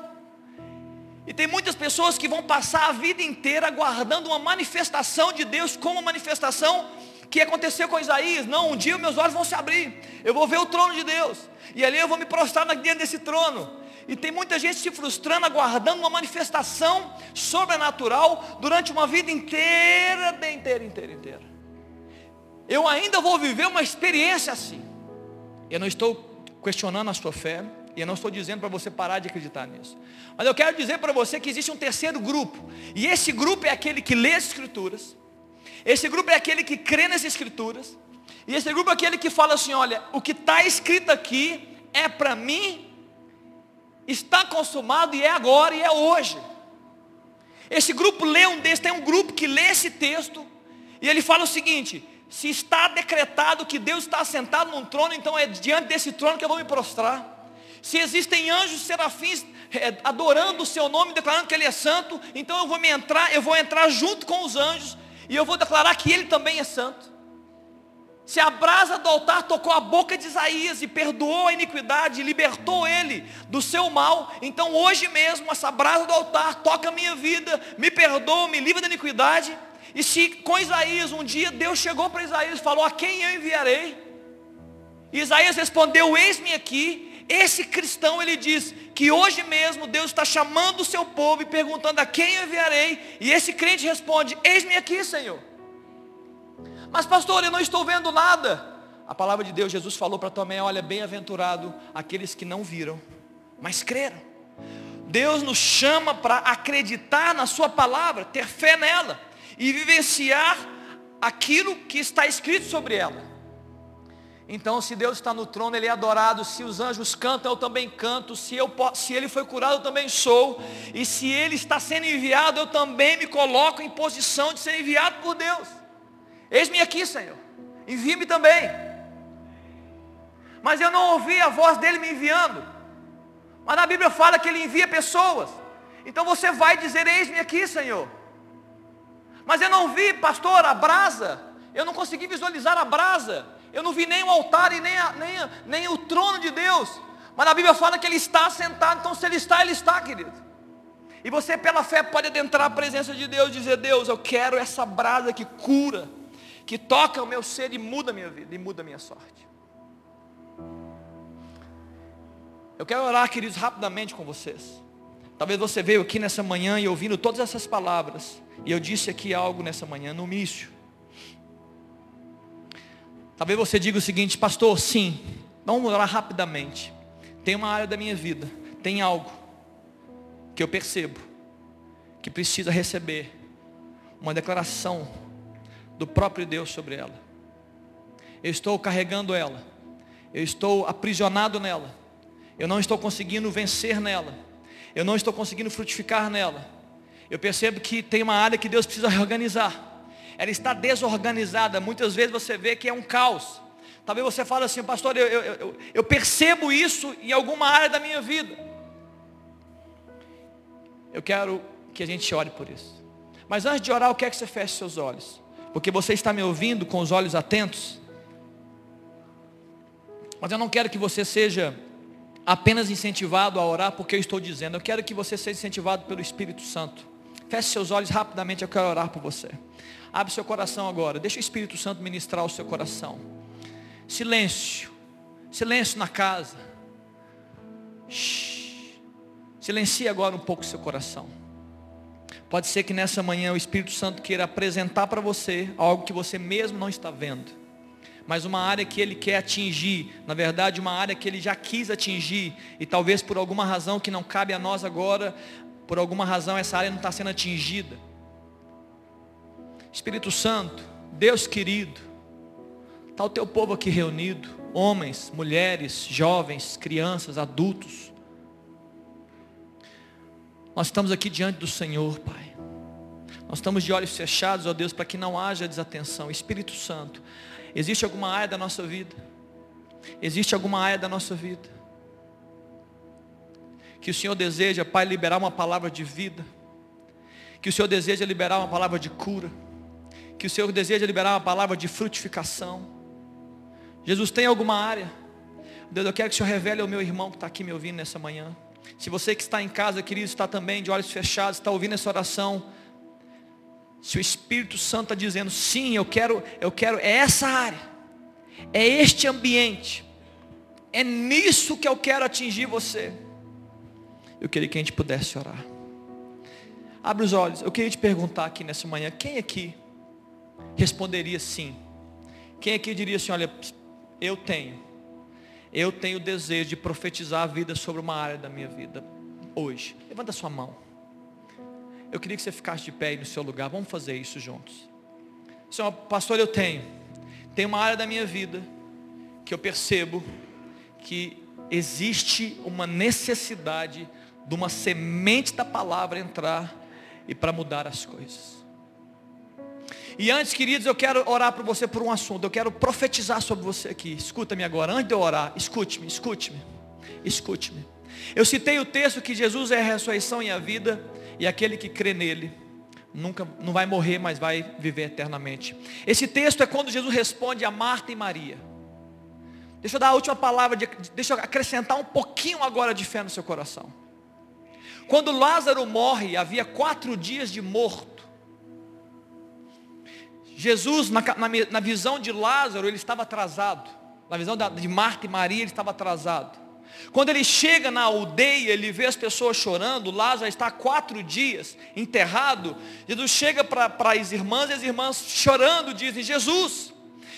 E tem muitas pessoas que vão passar a vida inteira aguardando uma manifestação de Deus como manifestação que aconteceu com Isaías. Não, um dia meus olhos vão se abrir. Eu vou ver o trono de Deus. E ali eu vou me prostrar dentro desse trono. E tem muita gente se frustrando, aguardando uma manifestação sobrenatural durante uma vida inteira, inteira, inteira, inteira. Eu ainda vou viver uma experiência assim. Eu não estou questionando a sua fé. E eu não estou dizendo para você parar de acreditar nisso. Mas eu quero dizer para você que existe um terceiro grupo. E esse grupo é aquele que lê as escrituras esse grupo é aquele que crê nas escrituras. E esse grupo é aquele que fala assim: olha, o que está escrito aqui é para mim, está consumado e é agora e é hoje. Esse grupo lê um desses, tem um grupo que lê esse texto e ele fala o seguinte: se está decretado que Deus está sentado num trono, então é diante desse trono que eu vou me prostrar. Se existem anjos serafins é, adorando o seu nome, declarando que Ele é santo, então eu vou me entrar, eu vou entrar junto com os anjos e eu vou declarar que Ele também é santo. Se a brasa do altar tocou a boca de Isaías e perdoou a iniquidade, libertou ele do seu mal, então hoje mesmo essa brasa do altar toca a minha vida, me perdoa, me livra da iniquidade. E se com Isaías um dia Deus chegou para Isaías e falou: A quem eu enviarei? E Isaías respondeu: Eis-me aqui. Esse cristão ele diz que hoje mesmo Deus está chamando o seu povo e perguntando a quem eu enviarei. E esse crente responde: Eis-me aqui, Senhor. Mas pastor, eu não estou vendo nada. A palavra de Deus, Jesus falou para Tomé: olha, bem-aventurado aqueles que não viram, mas creram. Deus nos chama para acreditar na Sua palavra, ter fé nela e vivenciar aquilo que está escrito sobre ela. Então, se Deus está no trono, Ele é adorado. Se os anjos cantam, eu também canto. Se, eu, se Ele foi curado, eu também sou. E se Ele está sendo enviado, eu também me coloco em posição de ser enviado por Deus. Eis-me aqui, Senhor. Envie-me também. Mas eu não ouvi a voz dele me enviando. Mas na Bíblia fala que ele envia pessoas. Então você vai dizer: Eis-me aqui, Senhor. Mas eu não vi, pastor, a brasa. Eu não consegui visualizar a brasa. Eu não vi nem o altar e nem, a, nem, nem o trono de Deus. Mas a Bíblia fala que ele está sentado. Então se ele está, ele está, querido. E você pela fé pode adentrar a presença de Deus e dizer, Deus, eu quero essa brasa que cura que toca o meu ser e muda a minha vida, e muda a minha sorte. Eu quero orar, queridos, rapidamente com vocês. Talvez você veio aqui nessa manhã e ouvindo todas essas palavras, e eu disse aqui algo nessa manhã, no início. Talvez você diga o seguinte, pastor, sim, vamos orar rapidamente. Tem uma área da minha vida, tem algo que eu percebo, que precisa receber uma declaração do próprio Deus sobre ela. Eu estou carregando ela. Eu estou aprisionado nela. Eu não estou conseguindo vencer nela. Eu não estou conseguindo frutificar nela. Eu percebo que tem uma área que Deus precisa reorganizar. Ela está desorganizada. Muitas vezes você vê que é um caos. Talvez você fale assim, pastor, eu, eu, eu, eu percebo isso em alguma área da minha vida. Eu quero que a gente ore por isso. Mas antes de orar, eu quero que você feche seus olhos. Porque você está me ouvindo com os olhos atentos. Mas eu não quero que você seja apenas incentivado a orar porque eu estou dizendo. Eu quero que você seja incentivado pelo Espírito Santo. Feche seus olhos rapidamente, eu quero orar por você. Abre seu coração agora. Deixa o Espírito Santo ministrar o seu coração. Silêncio. Silêncio na casa. Silencie agora um pouco seu coração. Pode ser que nessa manhã o Espírito Santo queira apresentar para você algo que você mesmo não está vendo. Mas uma área que ele quer atingir, na verdade uma área que ele já quis atingir, e talvez por alguma razão que não cabe a nós agora, por alguma razão essa área não está sendo atingida. Espírito Santo, Deus querido, está o teu povo aqui reunido, homens, mulheres, jovens, crianças, adultos. Nós estamos aqui diante do Senhor, Pai. Nós estamos de olhos fechados, ó Deus, para que não haja desatenção. Espírito Santo, existe alguma área da nossa vida? Existe alguma área da nossa vida? Que o Senhor deseja, Pai, liberar uma palavra de vida. Que o Senhor deseja liberar uma palavra de cura. Que o Senhor deseja liberar uma palavra de frutificação. Jesus tem alguma área? Deus, eu quero que o Senhor revele ao meu irmão que está aqui me ouvindo nessa manhã. Se você que está em casa, querido, está também de olhos fechados, está ouvindo essa oração. Se o Espírito Santo está dizendo, sim, eu quero, eu quero, é essa área, é este ambiente, é nisso que eu quero atingir você. Eu queria que a gente pudesse orar. Abre os olhos, eu queria te perguntar aqui nessa manhã, quem aqui responderia sim? Quem aqui diria assim, olha, eu tenho eu tenho desejo de profetizar a vida sobre uma área da minha vida hoje. Levanta sua mão. Eu queria que você ficasse de pé aí no seu lugar. Vamos fazer isso juntos. Senhor, pastor, eu tenho. tem uma área da minha vida que eu percebo que existe uma necessidade de uma semente da palavra entrar e para mudar as coisas. E antes, queridos, eu quero orar para você por um assunto. Eu quero profetizar sobre você aqui. Escuta-me agora. Antes de eu orar, escute-me, escute-me, escute-me. Eu citei o texto que Jesus é a ressurreição e a vida, e aquele que crê nele nunca não vai morrer, mas vai viver eternamente. Esse texto é quando Jesus responde a Marta e Maria. Deixa eu dar a última palavra, de, deixa eu acrescentar um pouquinho agora de fé no seu coração. Quando Lázaro morre, havia quatro dias de morto. Jesus, na, na, na visão de Lázaro, ele estava atrasado. Na visão de Marta e Maria, ele estava atrasado. Quando ele chega na aldeia, ele vê as pessoas chorando, Lázaro está há quatro dias enterrado. Jesus chega para as irmãs e as irmãs chorando dizem: Jesus,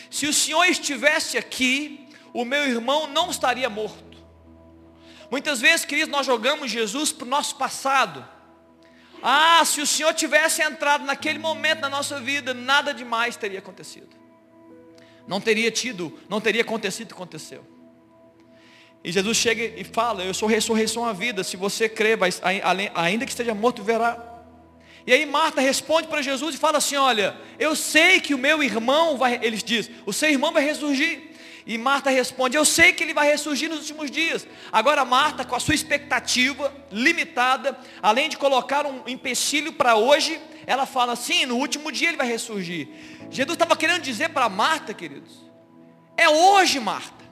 se o Senhor estivesse aqui, o meu irmão não estaria morto. Muitas vezes, queridos, nós jogamos Jesus para o nosso passado. Ah, se o Senhor tivesse entrado naquele momento na nossa vida, nada demais teria acontecido. Não teria tido, não teria acontecido o que aconteceu. E Jesus chega e fala, eu sou ressurreição à vida, se você vai, ainda que esteja morto, verá. E aí Marta responde para Jesus e fala assim, olha, eu sei que o meu irmão vai, eles diz, o seu irmão vai ressurgir. E Marta responde: Eu sei que ele vai ressurgir nos últimos dias. Agora, Marta, com a sua expectativa limitada, além de colocar um empecilho para hoje, ela fala assim: No último dia ele vai ressurgir. Jesus estava querendo dizer para Marta, queridos: É hoje, Marta.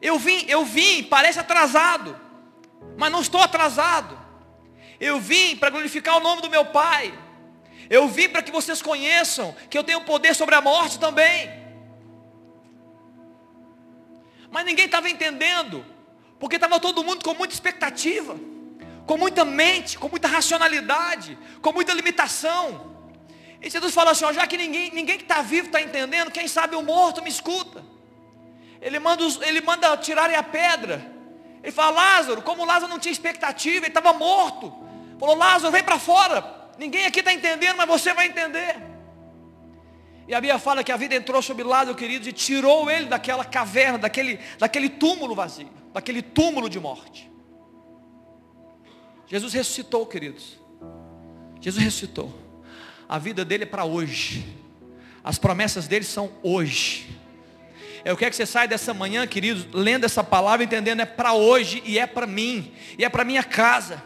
Eu vim, eu vim, parece atrasado, mas não estou atrasado. Eu vim para glorificar o nome do meu Pai. Eu vim para que vocês conheçam que eu tenho poder sobre a morte também. Mas ninguém estava entendendo, porque estava todo mundo com muita expectativa, com muita mente, com muita racionalidade, com muita limitação. E Jesus fala assim: ó, já que ninguém, ninguém que está vivo está entendendo, quem sabe o morto me escuta. Ele manda, ele manda tirarem a pedra. Ele fala, Lázaro, como Lázaro não tinha expectativa, ele estava morto. Falou, Lázaro, vem para fora. Ninguém aqui está entendendo, mas você vai entender. E a Bíblia fala que a vida entrou sobre Lázaro, queridos, e tirou ele daquela caverna, daquele, daquele túmulo vazio, daquele túmulo de morte. Jesus ressuscitou, queridos. Jesus ressuscitou. A vida dele é para hoje. As promessas dele são hoje. Eu quero que você saia dessa manhã, queridos, lendo essa palavra, entendendo, é para hoje e é para mim, e é para minha casa.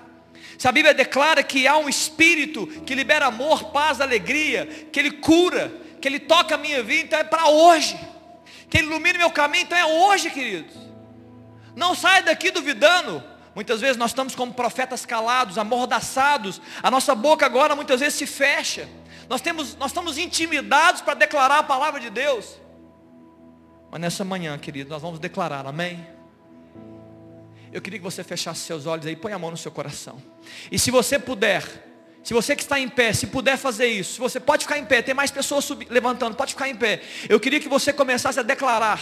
Se a Bíblia declara que há um Espírito que libera amor, paz, alegria, que Ele cura, que Ele toca a minha vida, então é para hoje. Que Ele ilumine meu caminho, então é hoje, queridos. Não saia daqui duvidando. Muitas vezes nós estamos como profetas calados, amordaçados. A nossa boca agora muitas vezes se fecha. Nós, temos, nós estamos intimidados para declarar a palavra de Deus. Mas nessa manhã, querido, nós vamos declarar, amém? Eu queria que você fechasse seus olhos aí, põe a mão no seu coração. E se você puder, se você que está em pé, se puder fazer isso, você pode ficar em pé, tem mais pessoas levantando, pode ficar em pé. Eu queria que você começasse a declarar.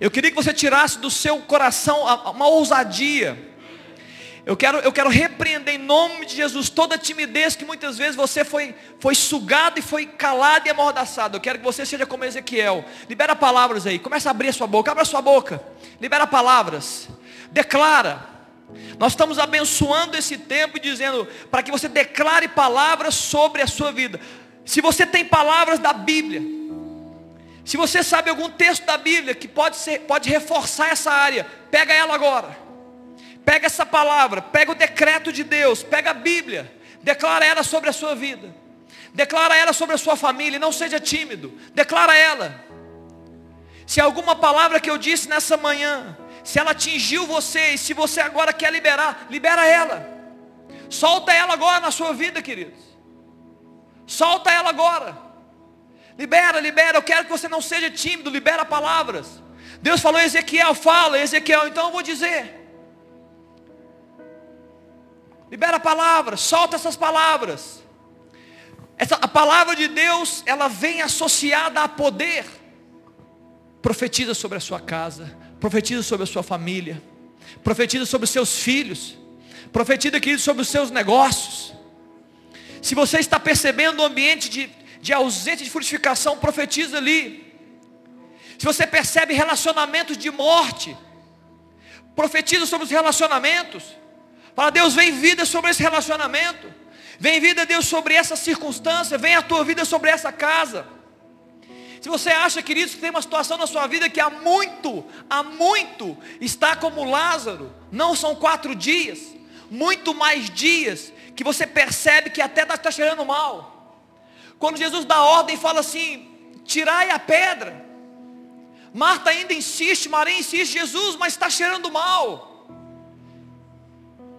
Eu queria que você tirasse do seu coração uma ousadia. Eu quero, eu quero repreender em nome de Jesus toda a timidez que muitas vezes você foi, foi sugado e foi calado e amordaçado. Eu quero que você seja como Ezequiel. Libera palavras aí. Começa a abrir a sua boca. Abra a sua boca. Libera palavras. Declara. Nós estamos abençoando esse tempo e dizendo para que você declare palavras sobre a sua vida. Se você tem palavras da Bíblia, se você sabe algum texto da Bíblia que pode, ser, pode reforçar essa área, pega ela agora. Pega essa palavra, pega o decreto de Deus, pega a Bíblia, declara ela sobre a sua vida. Declara ela sobre a sua família, não seja tímido. Declara ela. Se alguma palavra que eu disse nessa manhã se ela atingiu você e se você agora quer liberar, libera ela. Solta ela agora na sua vida, queridos. Solta ela agora. Libera, libera. Eu quero que você não seja tímido, libera palavras. Deus falou, Ezequiel, fala, Ezequiel, então eu vou dizer. Libera palavras, solta essas palavras. Essa, a palavra de Deus, ela vem associada a poder. Profetiza sobre a sua casa, Profetiza sobre a sua família. Profetiza sobre os seus filhos. Profetiza, querido, sobre os seus negócios. Se você está percebendo um ambiente de, de ausência de frutificação, profetiza ali. Se você percebe relacionamentos de morte, profetiza sobre os relacionamentos. Fala, Deus, vem vida sobre esse relacionamento. Vem vida, Deus, sobre essa circunstância. Vem a tua vida sobre essa casa. Se você acha, queridos, que tem uma situação na sua vida que há muito, há muito, está como Lázaro, não são quatro dias, muito mais dias, que você percebe que até está tá cheirando mal. Quando Jesus dá ordem e fala assim, tirai a pedra. Marta ainda insiste, Maria insiste, Jesus, mas está cheirando mal.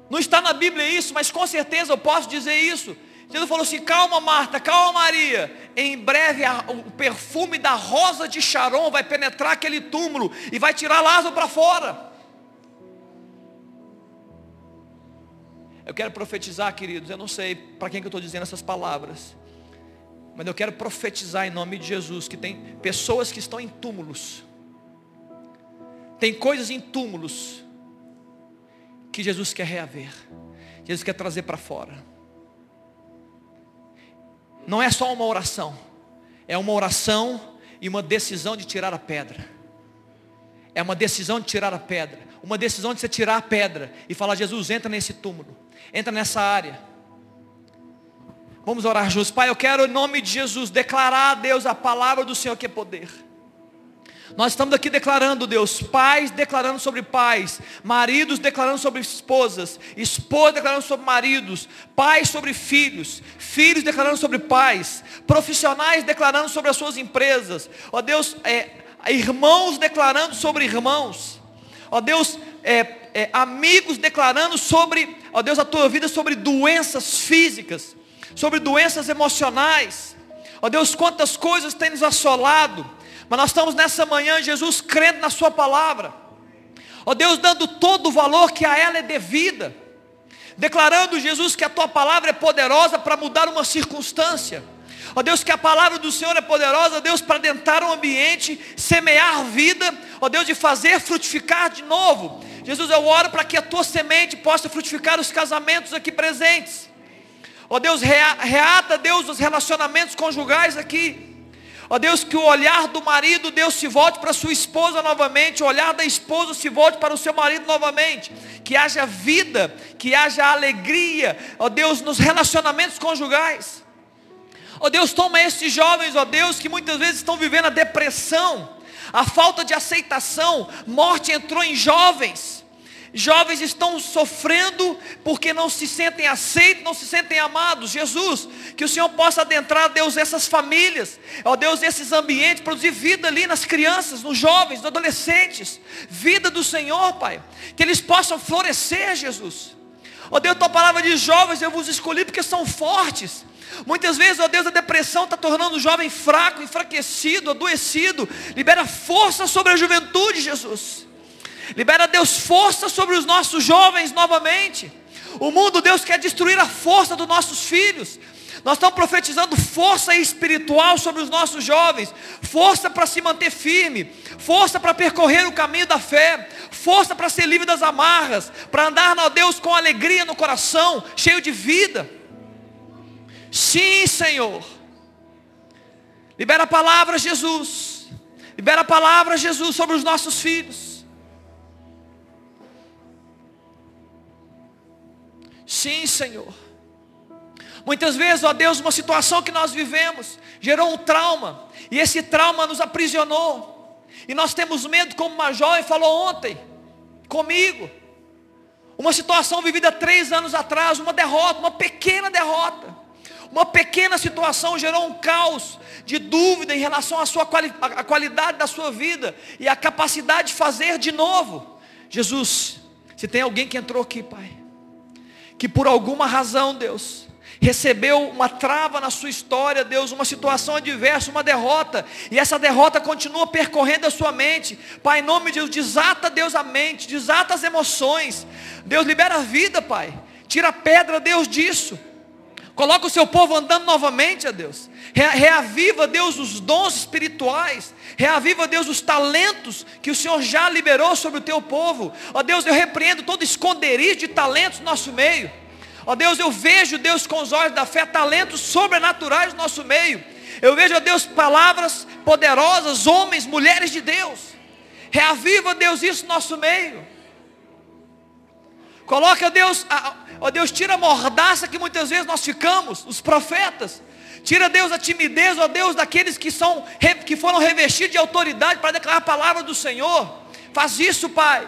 Não está na Bíblia isso, mas com certeza eu posso dizer isso. Jesus falou assim: calma, Marta, calma, Maria. Em breve a, o perfume da rosa de Sharon vai penetrar aquele túmulo e vai tirar Lázaro para fora. Eu quero profetizar, queridos. Eu não sei para quem que eu estou dizendo essas palavras. Mas eu quero profetizar em nome de Jesus que tem pessoas que estão em túmulos. Tem coisas em túmulos que Jesus quer reaver. Jesus quer trazer para fora. Não é só uma oração. É uma oração e uma decisão de tirar a pedra. É uma decisão de tirar a pedra. Uma decisão de você tirar a pedra e falar, Jesus, entra nesse túmulo. Entra nessa área. Vamos orar juntos. Pai, eu quero em nome de Jesus declarar a Deus a palavra do Senhor que é poder. Nós estamos aqui declarando, Deus, pais declarando sobre pais, maridos declarando sobre esposas, esposas declarando sobre maridos, pais sobre filhos, filhos declarando sobre pais, profissionais declarando sobre as suas empresas, ó Deus, é, irmãos declarando sobre irmãos, ó Deus, é, é, amigos declarando sobre, ó Deus, a tua vida sobre doenças físicas, sobre doenças emocionais, ó Deus, quantas coisas tem nos assolado, mas nós estamos nessa manhã, Jesus, crendo na Sua palavra. Ó Deus, dando todo o valor que a ela é devida. Declarando, Jesus, que a Tua palavra é poderosa para mudar uma circunstância. Ó Deus, que a palavra do Senhor é poderosa, Deus, para adentrar um ambiente, semear vida, ó Deus, de fazer frutificar de novo. Jesus, eu oro para que a tua semente possa frutificar os casamentos aqui presentes. Ó Deus, reata, Deus, os relacionamentos conjugais aqui. Ó Deus, que o olhar do marido, Deus, se volte para sua esposa novamente, o olhar da esposa se volte para o seu marido novamente. Que haja vida, que haja alegria, ó Deus, nos relacionamentos conjugais. Ó Deus, toma esses jovens, ó Deus, que muitas vezes estão vivendo a depressão, a falta de aceitação, morte entrou em jovens. Jovens estão sofrendo porque não se sentem aceitos, não se sentem amados. Jesus, que o Senhor possa adentrar, Deus, essas famílias, ó Deus, esses ambientes, produzir vida ali nas crianças, nos jovens, nos adolescentes, vida do Senhor, Pai, que eles possam florescer, Jesus. Ó Deus, tua palavra de jovens eu vos escolhi porque são fortes. Muitas vezes, ó Deus, a depressão está tornando o jovem fraco, enfraquecido, adoecido. Libera força sobre a juventude, Jesus. Libera, Deus, força sobre os nossos jovens novamente. O mundo, Deus, quer destruir a força dos nossos filhos. Nós estamos profetizando força espiritual sobre os nossos jovens, força para se manter firme, força para percorrer o caminho da fé, força para ser livre das amarras, para andar, ó Deus, com alegria no coração, cheio de vida. Sim, Senhor. Libera a palavra, Jesus. Libera a palavra, Jesus, sobre os nossos filhos. Sim, Senhor. Muitas vezes, ó Deus, uma situação que nós vivemos gerou um trauma, e esse trauma nos aprisionou. E nós temos medo, como uma jovem falou ontem, comigo. Uma situação vivida três anos atrás, uma derrota, uma pequena derrota. Uma pequena situação gerou um caos de dúvida em relação à sua quali à qualidade da sua vida e a capacidade de fazer de novo. Jesus, se tem alguém que entrou aqui, Pai, que por alguma razão, Deus, recebeu uma trava na sua história, Deus, uma situação adversa, uma derrota, e essa derrota continua percorrendo a sua mente. Pai, em nome de Deus, desata, Deus, a mente, desata as emoções. Deus, libera a vida, Pai. Tira a pedra, Deus, disso. Coloca o seu povo andando novamente, a Deus. Reaviva, Deus, os dons espirituais. Reaviva, Deus, os talentos que o Senhor já liberou sobre o teu povo. Ó Deus, eu repreendo todo esconderijo de talentos no nosso meio. Ó Deus, eu vejo, Deus, com os olhos da fé, talentos sobrenaturais no nosso meio. Eu vejo, ó Deus, palavras poderosas, homens, mulheres de Deus. Reaviva, Deus, isso no nosso meio. Coloca, Deus, ó Deus, tira a mordaça que muitas vezes nós ficamos, os profetas. Tira, Deus, a timidez, ó Deus, daqueles que, são, que foram revestidos de autoridade para declarar a palavra do Senhor. Faz isso, Pai.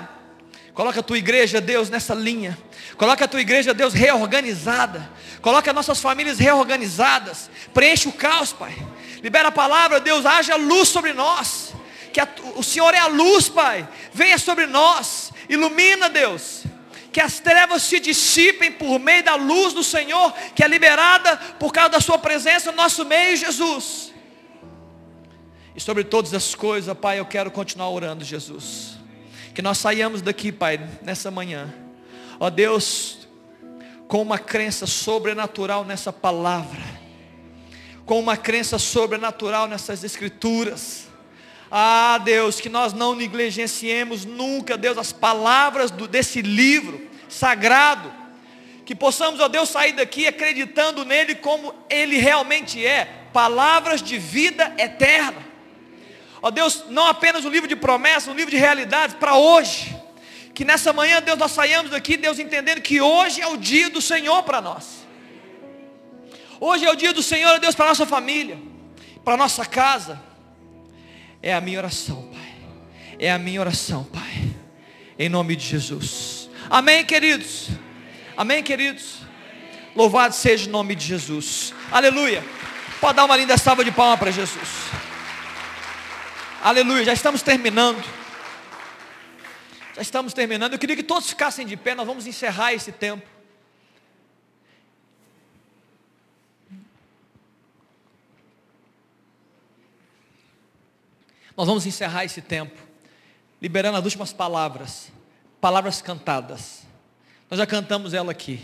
Coloca a tua igreja, Deus, nessa linha. Coloca a tua igreja, Deus, reorganizada. Coloca nossas famílias reorganizadas. Preenche o caos, Pai. Libera a palavra, Deus, haja luz sobre nós. Que a, o Senhor é a luz, Pai. Venha sobre nós. Ilumina, Deus. Que as trevas se dissipem por meio da luz do Senhor, que é liberada por causa da Sua presença no nosso meio, Jesus. E sobre todas as coisas, Pai, eu quero continuar orando, Jesus. Que nós saiamos daqui, Pai, nessa manhã. Ó Deus, com uma crença sobrenatural nessa palavra, com uma crença sobrenatural nessas escrituras. Ah, Deus, que nós não negligenciemos nunca, Deus, as palavras do, desse livro sagrado. Que possamos, ó Deus, sair daqui acreditando nele como ele realmente é palavras de vida eterna. Ó Deus, não apenas um livro de promessas, um livro de realidades para hoje que nessa manhã, Deus, nós saiamos daqui, Deus, entendendo que hoje é o dia do Senhor para nós. Hoje é o dia do Senhor, Deus, para nossa família, para nossa casa. É a minha oração, Pai. É a minha oração, Pai. Em nome de Jesus. Amém, queridos. Amém, queridos. Louvado seja o nome de Jesus. Aleluia. Pode dar uma linda salva de palmas para Jesus. Aleluia. Já estamos terminando. Já estamos terminando. Eu queria que todos ficassem de pé, nós vamos encerrar esse tempo. Nós vamos encerrar esse tempo, liberando as últimas palavras, palavras cantadas. Nós já cantamos ela aqui.